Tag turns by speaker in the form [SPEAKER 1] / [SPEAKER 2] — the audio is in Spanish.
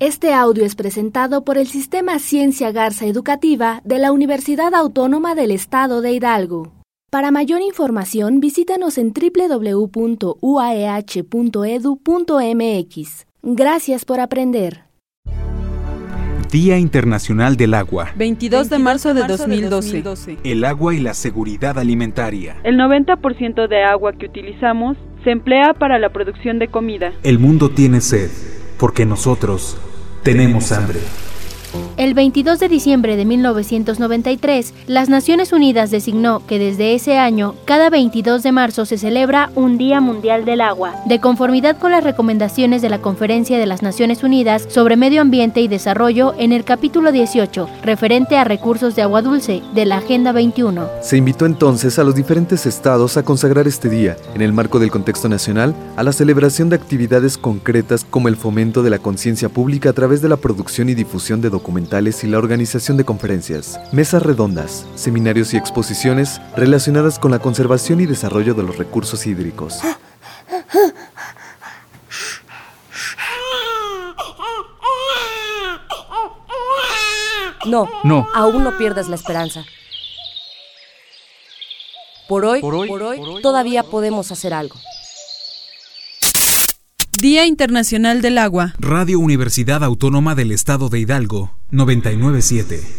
[SPEAKER 1] Este audio es presentado por el Sistema Ciencia Garza Educativa de la Universidad Autónoma del Estado de Hidalgo. Para mayor información, visítanos en www.uaeh.edu.mx. Gracias por aprender.
[SPEAKER 2] Día Internacional del Agua.
[SPEAKER 3] 22 de marzo de 2012.
[SPEAKER 2] El agua y la seguridad alimentaria.
[SPEAKER 3] El 90% de agua que utilizamos se emplea para la producción de comida.
[SPEAKER 2] El mundo tiene sed, porque nosotros tenemos hambre.
[SPEAKER 4] El 22 de diciembre de 1993, las Naciones Unidas designó que desde ese año, cada 22 de marzo se celebra un Día Mundial del Agua, de conformidad con las recomendaciones de la Conferencia de las Naciones Unidas sobre Medio Ambiente y Desarrollo en el capítulo 18, referente a recursos de agua dulce, de la Agenda 21.
[SPEAKER 5] Se invitó entonces a los diferentes estados a consagrar este día, en el marco del contexto nacional, a la celebración de actividades concretas como el fomento de la conciencia pública a través de la producción y difusión de documentales y la organización de conferencias, mesas redondas, seminarios y exposiciones relacionadas con la conservación y desarrollo de los recursos hídricos.
[SPEAKER 6] No,
[SPEAKER 2] No.
[SPEAKER 6] aún no pierdas la esperanza. Por hoy, por hoy, todavía podemos hacer algo.
[SPEAKER 3] Día Internacional del Agua.
[SPEAKER 2] Radio Universidad Autónoma del Estado de Hidalgo, 997.